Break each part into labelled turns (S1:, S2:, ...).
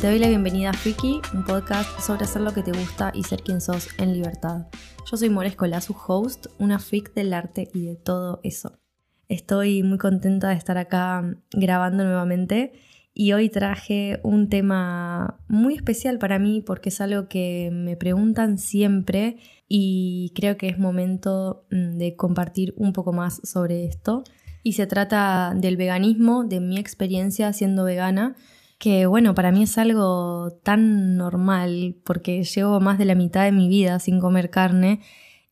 S1: Te doy la bienvenida a Freaky, un podcast sobre hacer lo que te gusta y ser quien sos en libertad. Yo soy Morescola, su host, una freak del arte y de todo eso. Estoy muy contenta de estar acá grabando nuevamente y hoy traje un tema muy especial para mí porque es algo que me preguntan siempre y creo que es momento mm, de compartir un poco más sobre esto. Y se trata del veganismo, de mi experiencia siendo vegana que bueno, para mí es algo tan normal porque llevo más de la mitad de mi vida sin comer carne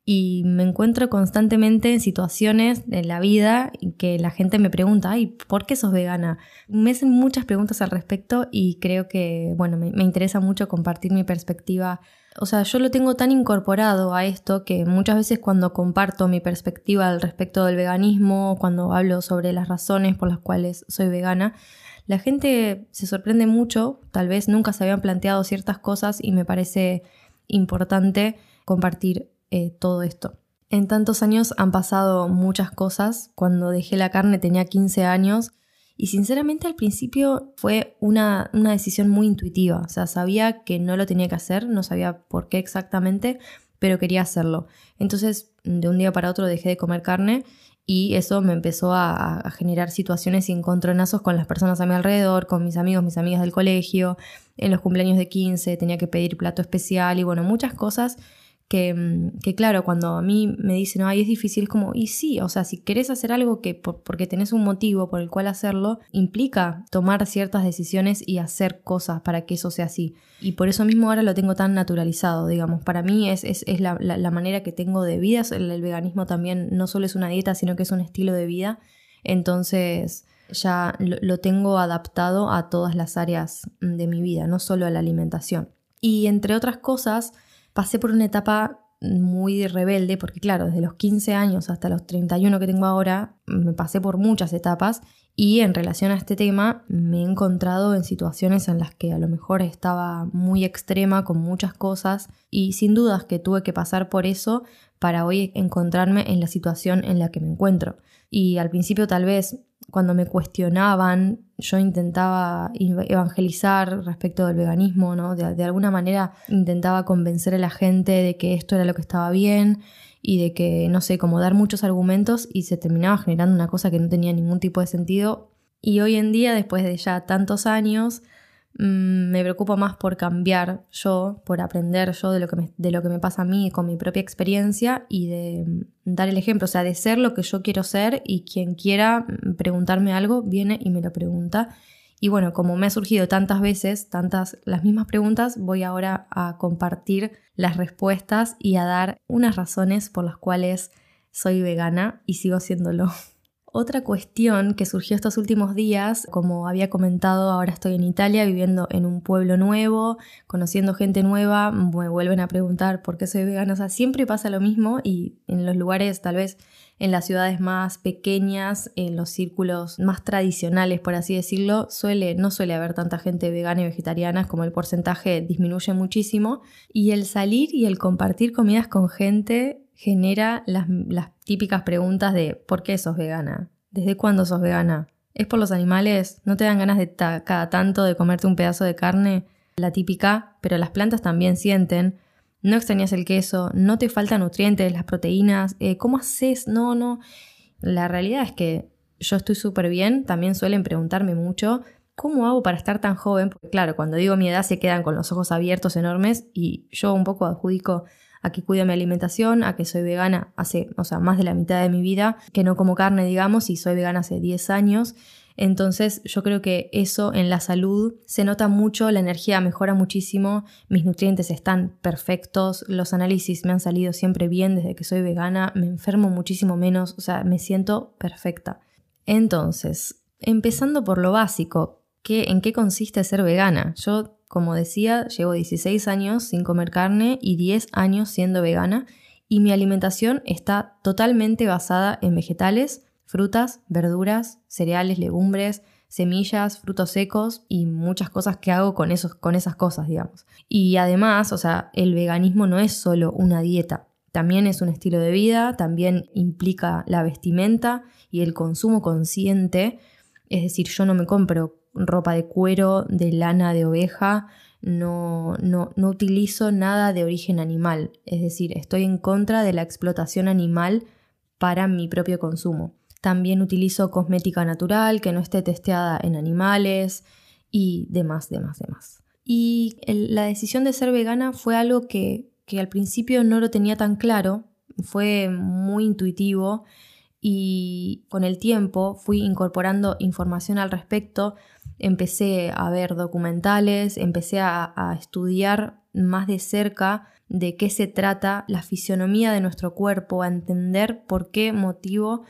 S1: y me encuentro constantemente en situaciones en la vida que la gente me pregunta, ay, ¿por qué sos vegana? Me hacen muchas preguntas al respecto y creo que, bueno, me, me interesa mucho compartir mi perspectiva. O sea, yo lo tengo tan incorporado a esto que muchas veces cuando comparto mi perspectiva al respecto del veganismo, cuando hablo sobre las razones por las cuales soy vegana, la gente se sorprende mucho, tal vez nunca se habían planteado ciertas cosas y me parece importante compartir eh, todo esto. En tantos años han pasado muchas cosas. Cuando dejé la carne tenía 15 años y sinceramente al principio fue una, una decisión muy intuitiva. O sea, sabía que no lo tenía que hacer, no sabía por qué exactamente, pero quería hacerlo. Entonces, de un día para otro dejé de comer carne y eso me empezó a, generar situaciones y encontronazos con las personas a mi alrededor, con mis amigos, mis amigas del colegio, en los cumpleaños de 15 tenía que pedir plato especial y bueno, muchas cosas Mm, que, claro, cuando a mí me dicen, ay, es difícil, es como, y sí, o sea, si querés hacer algo que porque tenés un motivo por el cual hacerlo, implica tomar ciertas decisiones y hacer cosas para que eso sea así. Y por eso mismo ahora lo tengo tan naturalizado, digamos. Para mí es, es, es la, la, manera que tengo de vida. El, el veganismo también no solo es una dieta, sino que es un estilo de vida. Entonces ya lo, lo tengo adaptado a todas las áreas de mi vida, no solo a la alimentación. Y entre otras cosas, pasé por una etapa muy rebelde, porque claro, desde los 15 años hasta los 31 que tengo ahora, me pasé por muchas etapas y en relación a este tema me he encontrado en situaciones en las que a lo mejor estaba muy extrema con muchas cosas y sin dudas que tuve que pasar por eso para hoy encontrarme en la situación en la que me encuentro. Y al principio tal vez cuando me cuestionaban, yo intentaba evangelizar respecto del veganismo, ¿no? De, alguna manera intentaba convencer a la gente de que esto era lo que estaba bien y de que, no sé, como dar muchos argumentos y se terminaba generando una cosa que no tenía ningún tipo de sentido. Y hoy en día, después de ya tantos años, me preocupo más por cambiar yo, por aprender yo de lo, que me, de lo que me pasa a mí con mi propia experiencia y de mm, dar el ejemplo, o sea, de ser lo que yo quiero ser y quien quiera mm, preguntarme algo viene y me lo pregunta. Y bueno, como me ha surgido tantas veces, tantas las mismas preguntas, voy ahora a compartir las respuestas y a dar unas razones por las cuales soy vegana y sigo haciéndolo. Otra cuestión que surgió estos últimos días, como había comentado, ahora estoy en Italia viviendo en un pueblo nuevo, conociendo gente nueva, me vuelven a preguntar por qué soy vegana. O sea, siempre pasa lo mismo y en los lugares, tal vez en las ciudades más pequeñas, en los círculos más tradicionales, por así decirlo, suele, no suele haber tanta gente vegana y vegetariana, como el porcentaje disminuye muchísimo. Y el salir y el compartir comidas con gente genera las, típicas preguntas de ¿por qué sos vegana? ¿Desde cuándo sos vegana? ¿Es por los animales? ¿No te dan ganas de cada tanto de comerte un pedazo de carne? La típica, pero las plantas también sienten. No extrañas el queso, no te faltan nutrientes, las proteínas, eh, ¿cómo haces? No, no. La realidad es que yo estoy súper bien, también suelen preguntarme mucho, ¿cómo hago para estar tan joven? Porque claro, cuando digo mi edad se quedan con los ojos abiertos enormes y yo un poco adjudico a que cuido mi alimentación, a que soy vegana hace, o sea, más de la mitad de mi vida, que no como carne, digamos, y soy vegana hace 10 años. Entonces yo creo que eso en la salud se nota mucho, la energía mejora muchísimo, mis nutrientes están perfectos, los análisis me han salido siempre bien desde que soy vegana, me enfermo muchísimo menos, o sea, me siento perfecta. Entonces, empezando por lo básico, ¿qué, ¿en qué consiste ser vegana? Yo como decía, llevo 16 años sin comer carne y 10 años siendo vegana y mi alimentación está totalmente basada en vegetales, frutas, verduras, cereales, legumbres, semillas, frutos secos y muchas cosas que hago con, esos, con esas cosas, digamos. Y además, o sea, el veganismo no es solo una dieta, también es un estilo de vida, también implica la vestimenta y el consumo consciente Es decir, yo no me compro ropa de cuero, de lana de oveja, no, no, no utilizo nada de origen animal. Es decir, estoy en contra de la explotación animal para mi propio consumo. También utilizo cosmética natural que no esté testeada en animales y demás, demás, demás. Y la decisión de ser vegana fue algo que, que al principio no lo tenía tan claro, fue muy intuitivo y con el tiempo fui incorporando información al respecto, empecé a ver documentales, empecé a, estudiar más de cerca de qué se trata la fisionomía de nuestro cuerpo, a entender por qué motivo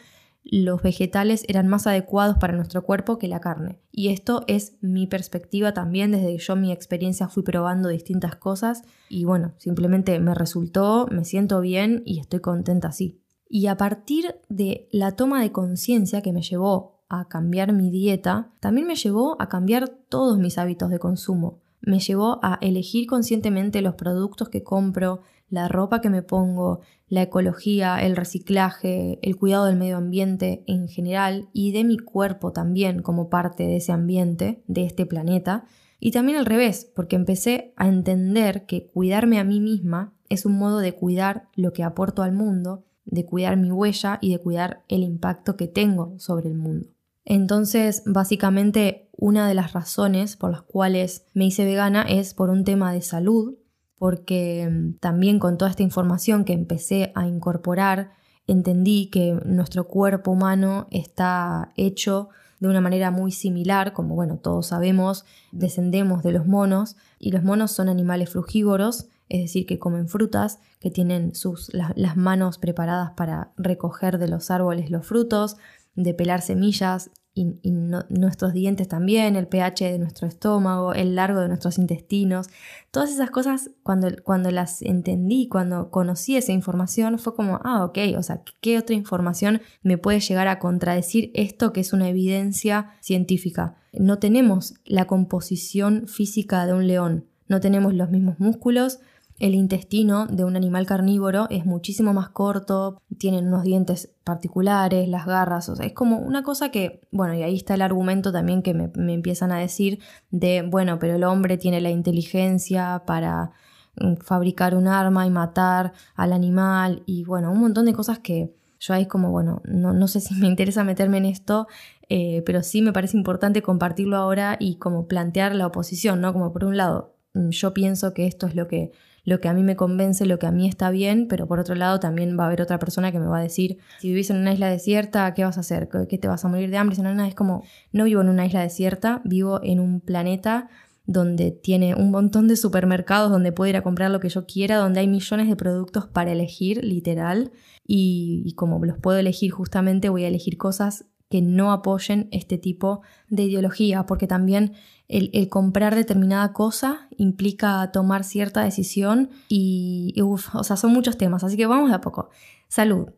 S1: los vegetales eran más adecuados para nuestro cuerpo que la carne. Y esto es mi perspectiva también, desde que yo mi experiencia fui probando distintas cosas y bueno, simplemente me resultó, me siento bien y estoy contenta así. Y a partir de la toma de conciencia que me llevó a cambiar mi dieta, también me llevó a cambiar todos mis hábitos de consumo. Me llevó a elegir conscientemente los productos que compro, la ropa que me pongo, la ecología, el reciclaje, el cuidado del medio ambiente en general y de mi cuerpo también como parte de ese ambiente, de este planeta. Y también al revés, porque empecé a entender que cuidarme a mí misma es un modo de cuidar lo que aporto al mundo, de cuidar mi huella y de cuidar el impacto que tengo sobre el mundo. Entonces, básicamente, una de las razones por las cuales me hice vegana es por un tema de salud, porque mm, también con toda esta información que empecé a incorporar, entendí que nuestro cuerpo humano está hecho de una manera muy similar, como bueno, todos sabemos, descendemos de los monos y los monos son animales frugívoros, es decir, que comen frutas, que tienen sus, las manos preparadas para recoger de los árboles los frutos, de pelar semillas y, nuestros dientes también, el pH de nuestro estómago, el largo de nuestros intestinos, todas esas cosas cuando, cuando las entendí, cuando conocí esa información, fue como, ah, ok, o sea, ¿qué otra información me puede llegar a contradecir esto que es una evidencia científica? No tenemos la composición física de un león, no tenemos los mismos músculos, el intestino de un animal carnívoro es muchísimo más corto, tienen unos dientes particulares, las garras, o sea, es como una cosa que, bueno, y ahí está el argumento también que me, empiezan a decir de, bueno, pero el hombre tiene la inteligencia para mm, fabricar un arma y matar al animal y bueno, un montón de cosas que yo ahí como, bueno, no, no sé si me interesa meterme en esto, eh, pero sí me parece importante compartirlo ahora y como plantear la oposición, ¿no? Como por un lado, mm, yo pienso que esto es lo que lo que a mí me convence, lo que a mí está bien, pero por otro lado también va a haber otra persona que me va a decir, si vivís en una isla desierta, ¿qué vas a hacer? ¿Qué te vas a morir de hambre? No, es como, no vivo en una isla desierta, vivo en un planeta donde tiene un montón de supermercados donde puedo ir a comprar lo que yo quiera, donde hay millones de productos para elegir, literal, y como los puedo elegir justamente, voy a elegir cosas que no apoyen este tipo de ideología, porque también el, comprar determinada cosa implica tomar cierta decisión y, o sea, son muchos temas, así que vamos de a poco. Salud.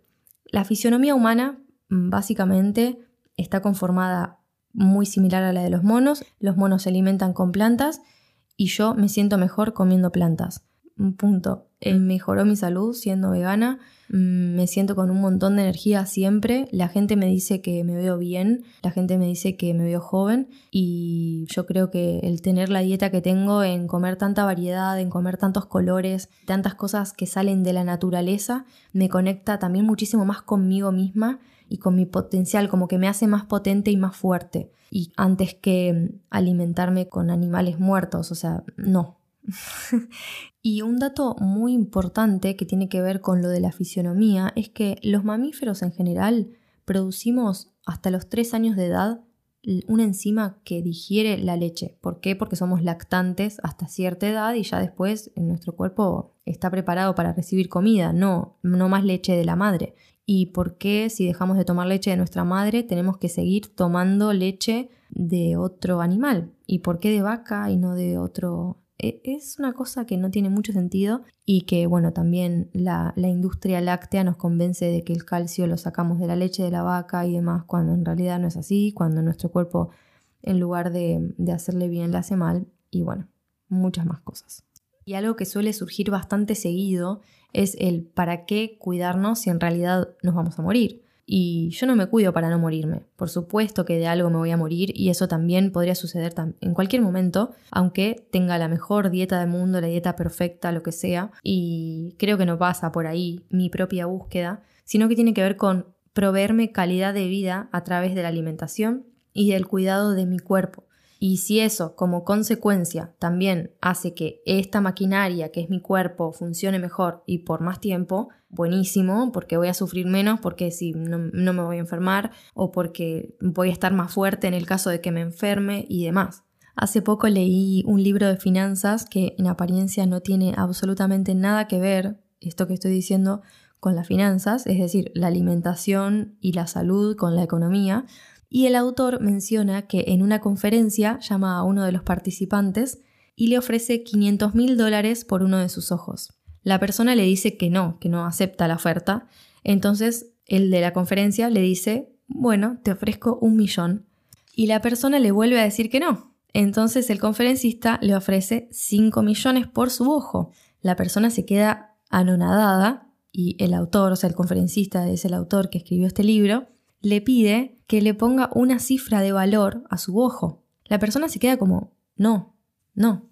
S1: La fisionomía humana mm, básicamente está conformada muy similar a la de los monos. Los monos se alimentan con plantas y yo me siento mejor comiendo plantas. Un punto. Eh, mejoró mi salud siendo vegana, mm, me siento con un montón de energía siempre, la gente me dice que me veo bien, la gente me dice que me veo joven y yo creo que el tener la dieta que tengo en comer tanta variedad, en comer tantos colores, tantas cosas que salen de la naturaleza, me conecta también muchísimo más conmigo misma y con mi potencial, como que me hace más potente y más fuerte. Y antes que alimentarme con animales muertos, o sea, no, y un dato muy importante que tiene que ver con lo de la fisionomía es que los mamíferos en general producimos hasta los 3 años de edad una enzima que digiere la leche. ¿Por qué? Porque somos lactantes hasta cierta edad y ya después nuestro cuerpo está preparado para recibir comida, no, no más leche de la madre. ¿Y por qué si dejamos de tomar leche de nuestra madre tenemos que seguir tomando leche de otro animal? ¿Y por qué de vaca y no de otro es una cosa que no tiene mucho sentido y que, bueno, también la, industria láctea nos convence de que el calcio lo sacamos de la leche de la vaca y demás, cuando en realidad no es así, cuando nuestro cuerpo, en lugar de, de hacerle bien, le hace mal, y bueno, muchas más cosas. Y algo que suele surgir bastante seguido es el para qué cuidarnos si en realidad nos vamos a morir. Y yo no me cuido para no morirme. Por supuesto que de algo me voy a morir y eso también podría suceder en cualquier momento, aunque tenga la mejor dieta del mundo, la dieta perfecta, lo que sea. Y creo que no pasa por ahí mi propia búsqueda, sino que tiene que ver con proveerme calidad de vida a través de la alimentación y del cuidado de mi cuerpo. Y si eso como consecuencia también hace que esta maquinaria que es mi cuerpo funcione mejor y por más tiempo, buenísimo, porque voy a sufrir menos, porque si no, no, me voy a enfermar o porque voy a estar más fuerte en el caso de que me enferme y demás. Hace poco leí un libro de finanzas que en apariencia no tiene absolutamente nada que ver, esto que estoy diciendo, con las finanzas, es decir, la alimentación y la salud con la economía, y el autor menciona que en una conferencia llama a uno de los participantes y le ofrece 500 mil dólares por uno de sus ojos. La persona le dice que no, que no acepta la oferta. Entonces el de la conferencia le dice, bueno, te ofrezco un millón. Y la persona le vuelve a decir que no. Entonces el conferencista le ofrece 5 millones por su ojo. La persona se queda anonadada y el autor, o sea, el conferencista es el autor que escribió este libro, le pide que le ponga una cifra de valor a su ojo. La persona se queda como, no, no.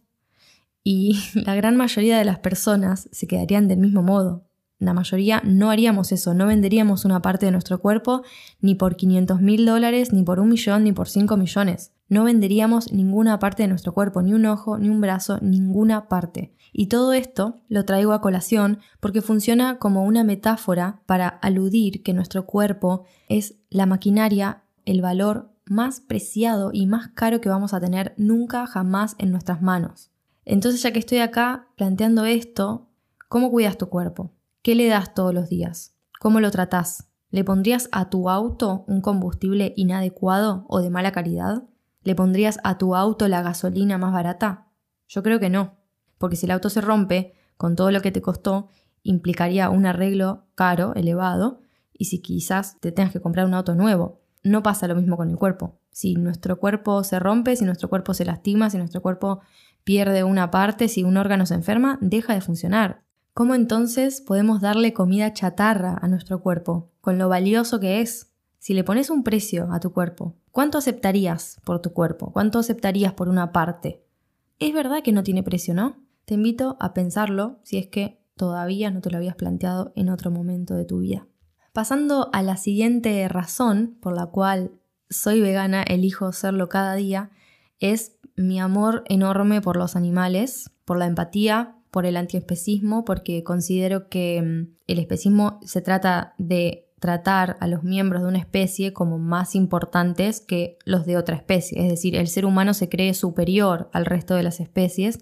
S1: Y la gran mayoría de las personas se quedarían del mismo modo. La mayoría no haríamos eso, no venderíamos una parte de nuestro cuerpo ni por 500 mil dólares, ni por un millón, ni por 5 millones. No venderíamos ninguna parte de nuestro cuerpo, ni un ojo, ni un brazo, ninguna parte. Y todo esto lo traigo a colación porque funciona como una metáfora para aludir que nuestro cuerpo es la maquinaria, el valor más preciado y más caro que vamos a tener nunca jamás en nuestras manos. Entonces ya que estoy acá planteando esto, ¿cómo cuidas tu cuerpo? ¿Qué le das todos los días? ¿Cómo lo tratás? ¿Le pondrías a tu auto un combustible inadecuado o de mala calidad? ¿Le pondrías a tu auto la gasolina más barata? Yo creo que no porque si el auto se rompe, con todo lo que te costó, implicaría un arreglo caro, elevado, y si quizás te tengas que comprar un auto nuevo. No pasa lo mismo con el cuerpo. Si nuestro cuerpo se rompe, si nuestro cuerpo se lastima, si nuestro cuerpo pierde una parte, si un órgano se enferma, deja de funcionar. ¿Cómo entonces podemos darle comida chatarra a nuestro cuerpo, con lo valioso que es? Si le pones un precio a tu cuerpo, ¿cuánto aceptarías por tu cuerpo? ¿Cuánto aceptarías por una parte? Es verdad que no tiene precio, ¿no? Te invito a pensarlo si es que todavía no te lo habías planteado en otro momento de tu vida. Pasando a la siguiente razón por la cual soy vegana, elijo serlo cada día, es mi amor enorme por los animales, por la empatía, por el antiespecismo, porque considero que mm, el especismo se trata de tratar a los miembros de una especie como más importantes que los de otra especie. Es decir, el ser humano se cree superior al resto de las especies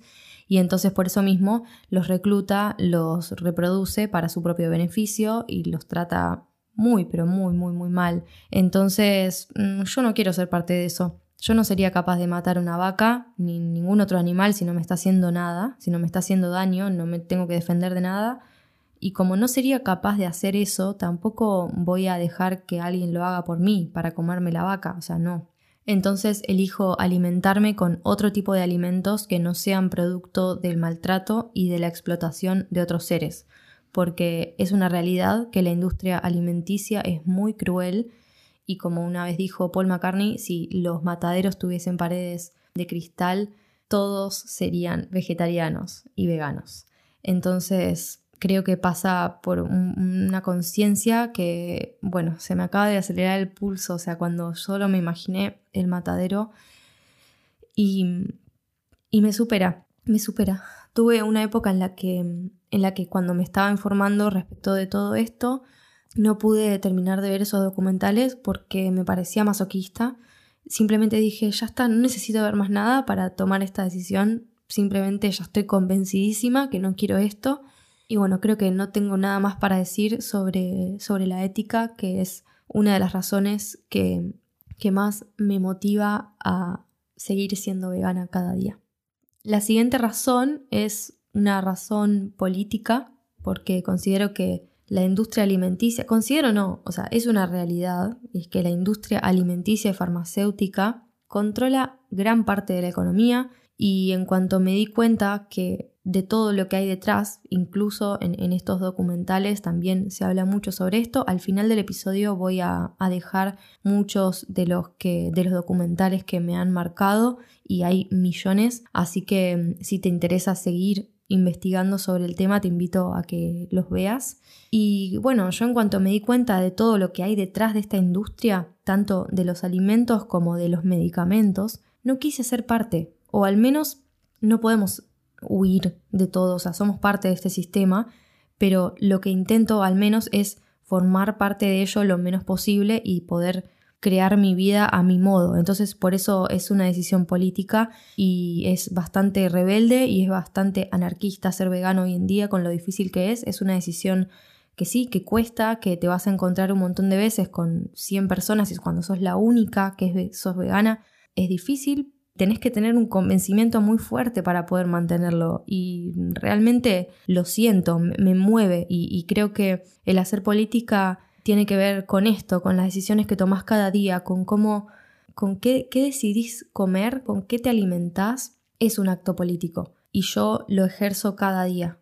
S1: y entonces por eso mismo los recluta, los reproduce para su propio beneficio y los trata muy, pero muy, muy, muy mal. Entonces mm, yo no quiero ser parte de eso. Yo no sería capaz de matar una vaca ni ningún otro animal si no me está haciendo nada, si no me está haciendo daño, no me tengo que defender de nada. Y como no sería capaz de hacer eso, tampoco voy a dejar que alguien lo haga por mí para comerme la vaca. O sea, no entonces elijo alimentarme con otro tipo de alimentos que no sean producto del maltrato y de la explotación de otros seres, porque es una realidad que la industria alimenticia es muy cruel y como una vez dijo Paul McCartney, si los mataderos tuviesen paredes de cristal, todos serían vegetarianos y veganos. Entonces, creo que pasa por una conciencia que, bueno, se me acaba de acelerar el pulso, o sea, cuando solo me imaginé el matadero y, y me supera, me supera. Tuve una época en la, que, en la que cuando me estaba informando respecto de todo esto, no pude terminar de ver esos documentales porque me parecía masoquista. Simplemente dije, ya está, no necesito ver más nada para tomar esta decisión. Simplemente ya estoy convencidísima que no quiero esto y bueno, creo que no tengo nada más para decir sobre, sobre la ética, que es una de las razones que, que más me motiva a seguir siendo vegana cada día. La siguiente razón es una razón política, porque considero que la industria alimenticia, considero no, o sea, es una realidad, es que la industria alimenticia y farmacéutica controla gran parte de la economía y en cuanto me di cuenta que de todo lo que hay detrás, incluso en, estos documentales también se habla mucho sobre esto. Al final del episodio voy a, dejar muchos de los, que, de los documentales que me han marcado y hay millones, así que mm, si te interesa seguir investigando sobre el tema te invito a que los veas. Y bueno, yo en cuanto me di cuenta de todo lo que hay detrás de esta industria, tanto de los alimentos como de los medicamentos, no quise ser parte, o al menos no podemos huir de todo, o sea, somos parte de este sistema, pero lo que intento al menos es formar parte de ello lo menos posible y poder crear mi vida a mi modo. Entonces, por eso es una decisión política y es bastante rebelde y es bastante anarquista ser vegano hoy en día con lo difícil que es. Es una decisión que sí, que cuesta, que te vas a encontrar un montón de veces con 100 personas y cuando sos la única que sos vegana, es difícil, tenés que tener un convencimiento muy fuerte para poder mantenerlo. Y realmente lo siento, me, mueve. Y, creo que el hacer política tiene que ver con esto, con las decisiones que tomás cada día, con cómo, con qué, qué decidís comer, con qué te alimentás, es un acto político. Y yo lo ejerzo cada día.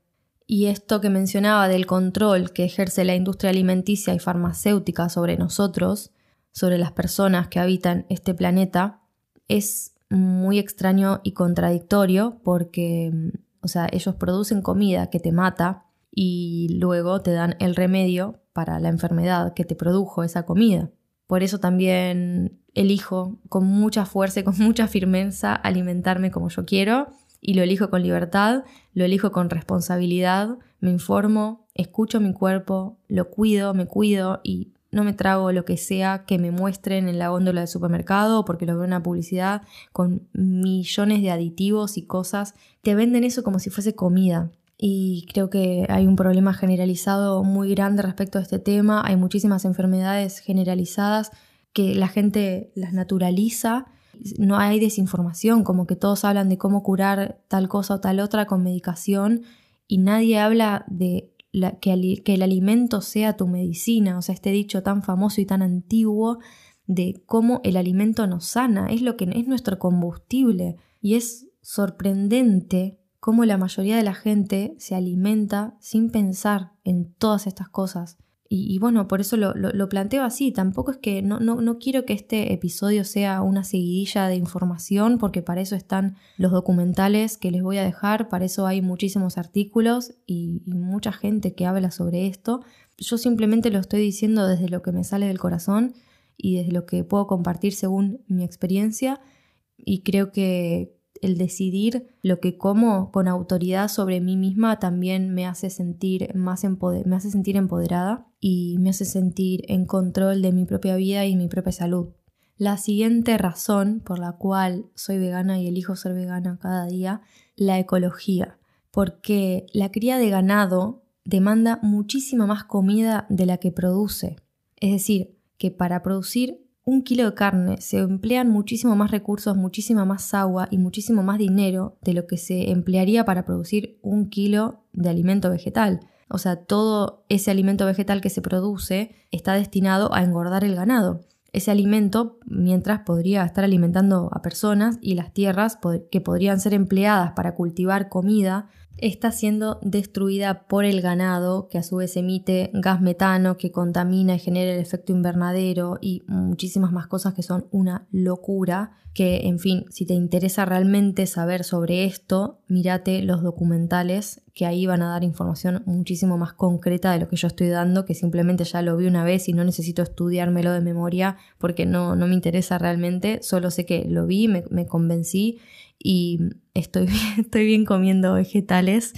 S1: Y esto que mencionaba del control que ejerce la industria alimenticia y farmacéutica sobre nosotros, sobre las personas que habitan este planeta, es muy extraño y contradictorio porque, o sea, ellos producen comida que te mata y luego te dan el remedio para la enfermedad que te produjo esa comida. Por eso también elijo con mucha fuerza y con mucha firmeza alimentarme como yo quiero y lo elijo con libertad, lo elijo con responsabilidad, me informo, escucho mi cuerpo, lo cuido, me cuido y no me trago lo que sea que me muestren en la góndola del supermercado porque lo veo en una publicidad con millones de aditivos y cosas. Te venden eso como si fuese comida. Y creo que hay un problema generalizado muy grande respecto a este tema. Hay muchísimas enfermedades generalizadas que la gente las naturaliza. No hay desinformación, como que todos hablan de cómo curar tal cosa o tal otra con medicación y nadie habla de que, el alimento sea tu medicina, o sea, este dicho tan famoso y tan antiguo de cómo el alimento nos sana, es lo que es nuestro combustible y es sorprendente cómo la mayoría de la gente se alimenta sin pensar en todas estas cosas. Y, bueno, por eso lo, planteo así. Tampoco es que no, no, quiero que este episodio sea una seguidilla de información, porque para eso están los documentales que les voy a dejar, para eso hay muchísimos artículos y mucha gente que habla sobre esto. Yo simplemente lo estoy diciendo desde lo que me sale del corazón y desde lo que puedo compartir según mi experiencia. Y creo que, el decidir lo que como con autoridad sobre mí misma también me hace sentir más me hace sentir empoderada y me hace sentir en control de mi propia vida y mi propia salud. La siguiente razón por la cual soy vegana y elijo ser vegana cada día, la ecología, porque la cría de ganado demanda muchísima más comida de la que produce. Es decir, que para producir un kilo de carne se emplean muchísimo más recursos, muchísima más agua y muchísimo más dinero de lo que se emplearía para producir un kilo de alimento vegetal. O sea, todo ese alimento vegetal que se produce está destinado a engordar el ganado. Ese alimento, mientras podría estar alimentando a personas y las tierras que podrían ser empleadas para cultivar comida, está siendo destruida por el ganado, que a su vez emite gas metano que contamina y genera el efecto invernadero y muchísimas más cosas que son una locura. Que, en fin, si te interesa realmente saber sobre esto, mírate los documentales que ahí van a dar información muchísimo más concreta de lo que yo estoy dando, que simplemente ya lo vi una vez y no necesito estudiármelo de memoria porque no, no me interesa realmente, solo sé que lo vi, me, me convencí y estoy bien, estoy bien comiendo vegetales,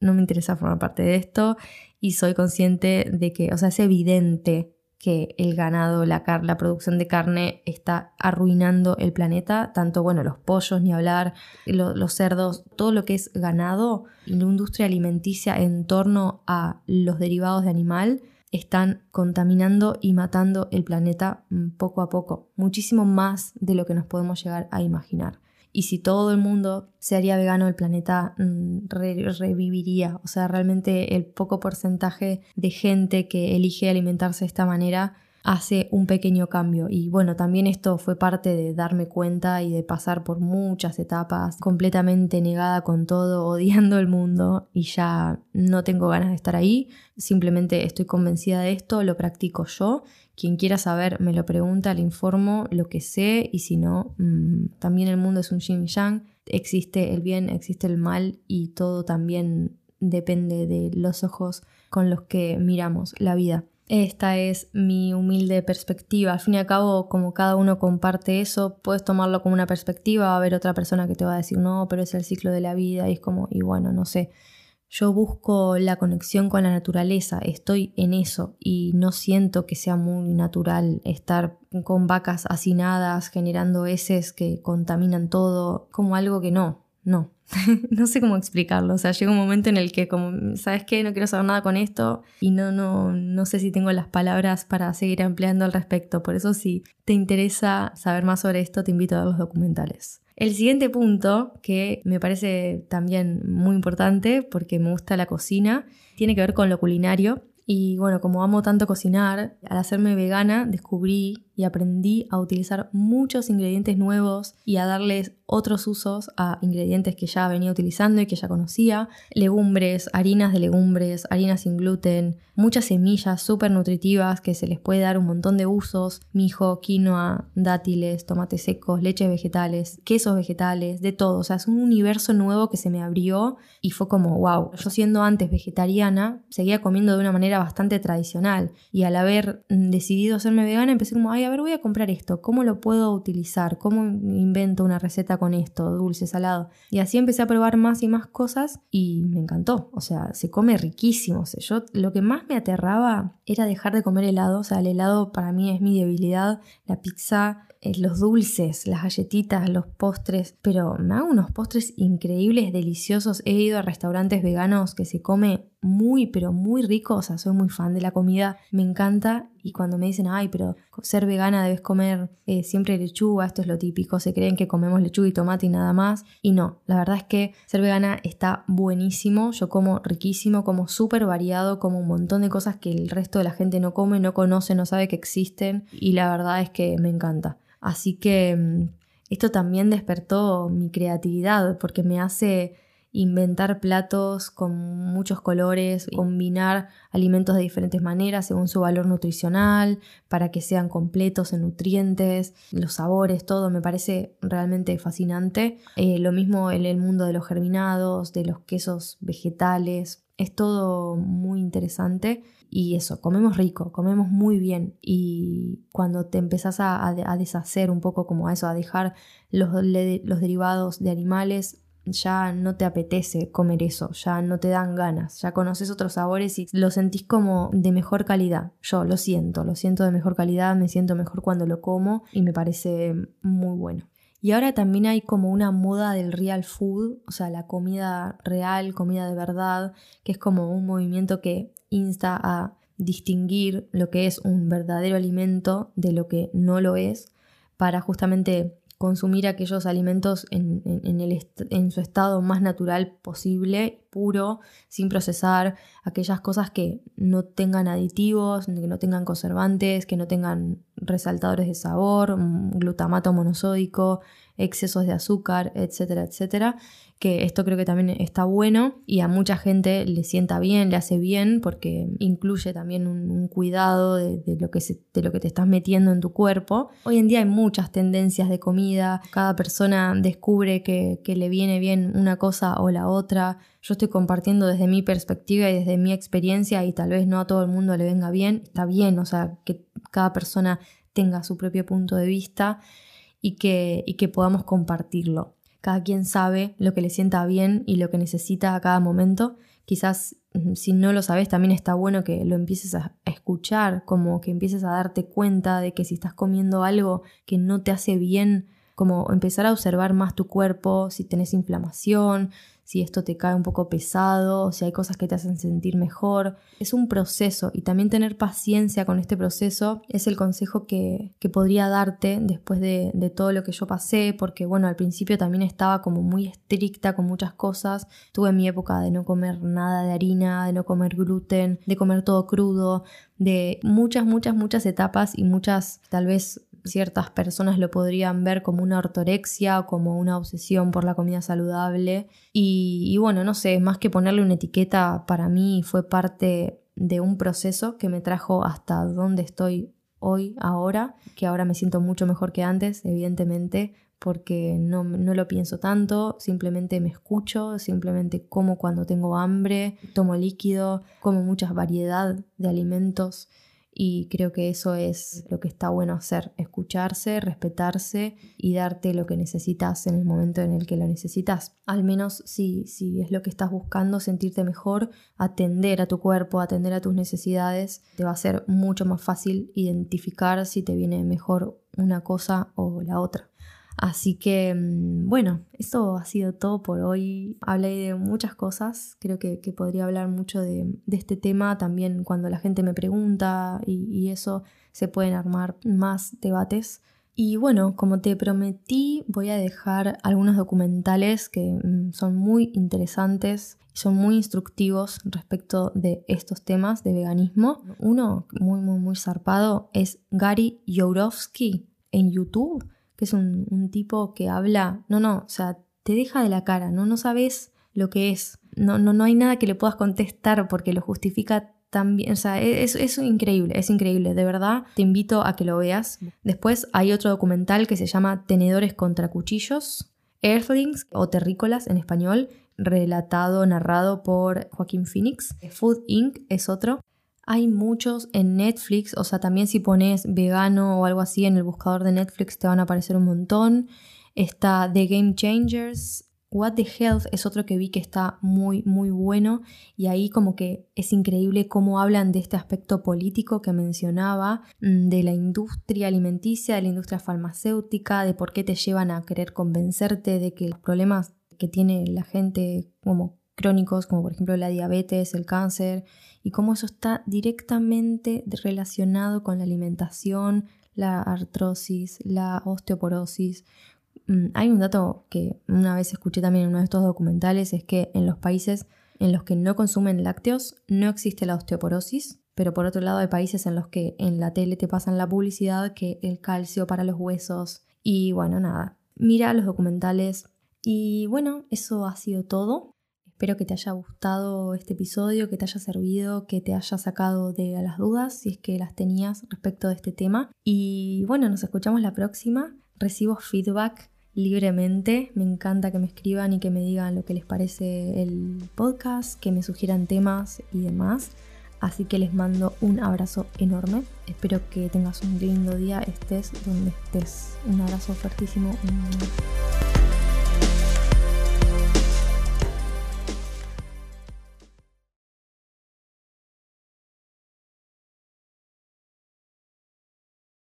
S1: no me interesa formar parte de esto y soy consciente de que, o sea, es evidente que el ganado, la, la producción de carne está arruinando el planeta, tanto, bueno, los pollos, ni hablar, los cerdos, todo lo que es ganado la industria alimenticia en torno a los derivados de animal están contaminando y matando el planeta mm, poco a poco, muchísimo más de lo que nos podemos llegar a imaginar y si todo el mundo se haría vegano, el planeta mm, reviviría. O sea, realmente el poco porcentaje de gente que elige alimentarse de esta manera hace un pequeño cambio. Y bueno, también esto fue parte de darme cuenta y de pasar por muchas etapas completamente negada con todo, odiando el mundo y ya no tengo ganas de estar ahí. Simplemente estoy convencida de esto, lo practico yo. Quien quiera saber me lo pregunta, le informo lo que sé y si no, mm, también el mundo es un yin yang. Existe el bien, existe el mal y todo también depende de los ojos con los que miramos la vida. Esta es mi humilde perspectiva. Al fin y al cabo, como cada uno comparte eso, puedes tomarlo como una perspectiva, va a haber otra persona que te va a decir, no, pero es el ciclo de la vida y es como, y bueno, no sé. Yo busco la conexión con la naturaleza, estoy en eso y no siento que sea muy natural estar con vacas hacinadas, generando heces que contaminan todo, como algo que no, no. no sé cómo explicarlo. O sea, llega un momento en el que, como, ¿sabes qué? No quiero saber nada con esto y no, no, no sé si tengo las palabras para seguir ampliando al respecto. Por eso, si te interesa saber más sobre esto, te invito a ver los documentales. El siguiente punto, que me parece también muy importante porque me gusta la cocina, tiene que ver con lo culinario. Y bueno, como amo tanto cocinar, al hacerme vegana descubrí y aprendí a utilizar muchos ingredientes nuevos y a darles otros usos a ingredientes que ya venía utilizando y que ya conocía. Legumbres, harinas de legumbres, harinas sin gluten, muchas semillas súper nutritivas que se les puede dar un montón de usos. Mijo, quinoa, dátiles, tomates secos, leches vegetales, quesos vegetales, de todo. O sea, es un universo nuevo que se me abrió y fue como, wow. Yo siendo antes vegetariana, seguía comiendo de una manera bastante tradicional y al haber mm, decidido hacerme vegana empecé como, ay, a ver, voy a comprar esto, ¿cómo lo puedo utilizar? ¿Cómo invento una receta con esto, dulce, salado? Y así empecé a probar más y más cosas y me encantó, o sea, se come riquísimo. O yo lo que más me aterraba era dejar de comer helado, o sea, el helado para mí es mi debilidad, la pizza eh, los dulces, las galletitas, los postres, pero me hago unos postres increíbles, deliciosos. He ido a restaurantes veganos que se come muy, pero muy rico, o sea, soy muy fan de la comida, me encanta. Y cuando me dicen, ay, pero ser vegana debes comer eh, siempre lechuga, esto es lo típico, se creen que comemos lechuga y tomate y nada más. Y no, la verdad es que ser vegana está buenísimo, yo como riquísimo, como súper variado, como un montón de cosas que el resto de la gente no come, no conoce, no sabe que existen. Y la verdad es que me encanta. Así que mm, esto también despertó mi creatividad porque me hace inventar platos con muchos colores, combinar alimentos de diferentes maneras según su valor nutricional, para que sean completos en nutrientes, los sabores, todo me parece realmente fascinante. Eh, lo mismo en el mundo de los germinados, de los quesos vegetales, es todo muy interesante. Y eso, comemos rico, comemos muy bien. Y cuando te empezás a, deshacer un poco como a eso, a dejar los, los derivados de animales, ya no te apetece comer eso, ya no te dan ganas, ya conoces otros sabores y lo sentís como de mejor calidad. Yo lo siento, lo siento de mejor calidad, me siento mejor cuando lo como y me parece muy bueno. Y ahora también hay como una moda del real food, o sea, la comida real, comida de verdad, que es como un movimiento que insta a distinguir lo que es un verdadero alimento de lo que no lo es, para justamente consumir aquellos alimentos en, el en, su estado más natural posible, puro, sin procesar, aquellas cosas que no tengan aditivos, que no tengan conservantes, que no tengan resaltadores de sabor, glutamato monosódico, excesos de azúcar, etcétera, etcétera, que esto creo que también está bueno y a mucha gente le sienta bien, le hace bien porque incluye también un, cuidado de, lo que de lo que te estás metiendo en tu cuerpo. Hoy en día hay muchas tendencias de comida, cada persona descubre que le viene bien una cosa o la otra. Yo estoy compartiendo desde mi perspectiva y desde mi experiencia y tal vez no a todo el mundo le venga bien, está bien, o sea, que cada persona tenga su propio punto de vista y que, y que podamos compartirlo. Cada quien sabe lo que le sienta bien y lo que necesita a cada momento. Quizás mm, si no lo sabes también está bueno que lo empieces a escuchar, como que empieces a darte cuenta de que si estás comiendo algo que no te hace bien, como empezar a observar más tu cuerpo, si tenés inflamación, si esto te cae un poco pesado, si hay cosas que te hacen sentir mejor. Es un proceso y también tener paciencia con este proceso es el consejo que, podría darte después de, de, todo lo que yo pasé, porque bueno, al principio también estaba como muy estricta con muchas cosas. Tuve mi época de no comer nada de harina, de no comer gluten, de comer todo crudo, de muchas, muchas, muchas etapas y muchas tal vez ciertas personas lo podrían ver como una ortorexia o como una obsesión por la comida saludable. Y, bueno, no sé, más que ponerle una etiqueta, para mí fue parte de un proceso que me trajo hasta donde estoy hoy, ahora, que ahora me siento mucho mejor que antes, evidentemente, porque no, no, lo pienso tanto, simplemente me escucho, simplemente como cuando tengo hambre, tomo líquido, como mucha variedad de alimentos y creo que eso es lo que está bueno hacer, escucharse, respetarse y darte lo que necesitas en el momento en el que lo necesitas. Al menos si, si es lo que estás buscando, sentirte mejor, atender a tu cuerpo, atender a tus necesidades, te va a ser mucho más fácil identificar si te viene mejor una cosa o la otra. Así que, mm, bueno, eso ha sido todo por hoy. Hablé de muchas cosas, creo que, podría hablar mucho de, este tema también cuando la gente me pregunta y, eso se pueden armar más debates. Y bueno, como te prometí, voy a dejar algunos documentales que mm, son muy interesantes y son muy instructivos respecto de estos temas de veganismo. Uno muy, muy, muy zarpado es Gary Yourofsky en YouTube que es un, tipo que habla, no, no, o sea, te deja de la cara, no, no sabes lo que es, no, no, no hay nada que le puedas contestar porque lo justifica tan bien, o sea, e, es, es increíble, es increíble, de verdad, te invito a que lo veas. Después hay otro documental que se llama Tenedores contra Cuchillos, Earthlings o Terrícolas en español, relatado, narrado por Joaquín Phoenix. Food Inc. es otro. Hay muchos en Netflix, o sea, también si pones vegano o algo así en el buscador de Netflix te van a aparecer un montón. Está The Game Changers, What the Health es otro que vi que está muy, muy bueno y ahí como que es increíble cómo hablan de este aspecto político que mencionaba, mm, de la industria alimenticia, de la industria farmacéutica, de por qué te llevan a querer convencerte de que los problemas que tiene la gente como crónicos, como por ejemplo la diabetes, el cáncer, y cómo eso está directamente relacionado con la alimentación, la artrosis, la osteoporosis. Mm, hay un dato que una vez escuché también en uno de estos documentales, es que en los países en los que no consumen lácteos no existe la osteoporosis, pero por otro lado hay países en los que en la tele te pasan la publicidad que el calcio para los huesos y bueno, nada, mira los documentales y bueno, eso ha sido todo. Espero que te haya gustado este episodio, que te haya servido, que te haya sacado de las dudas si es que las tenías respecto de este tema. Y bueno, nos escuchamos la próxima. Recibo feedback libremente. Me encanta que me escriban y que me digan lo que les parece el podcast, que me sugieran temas y demás. Así que les mando un abrazo enorme. Espero que tengas un lindo día, estés donde estés. Un abrazo fuertísimo.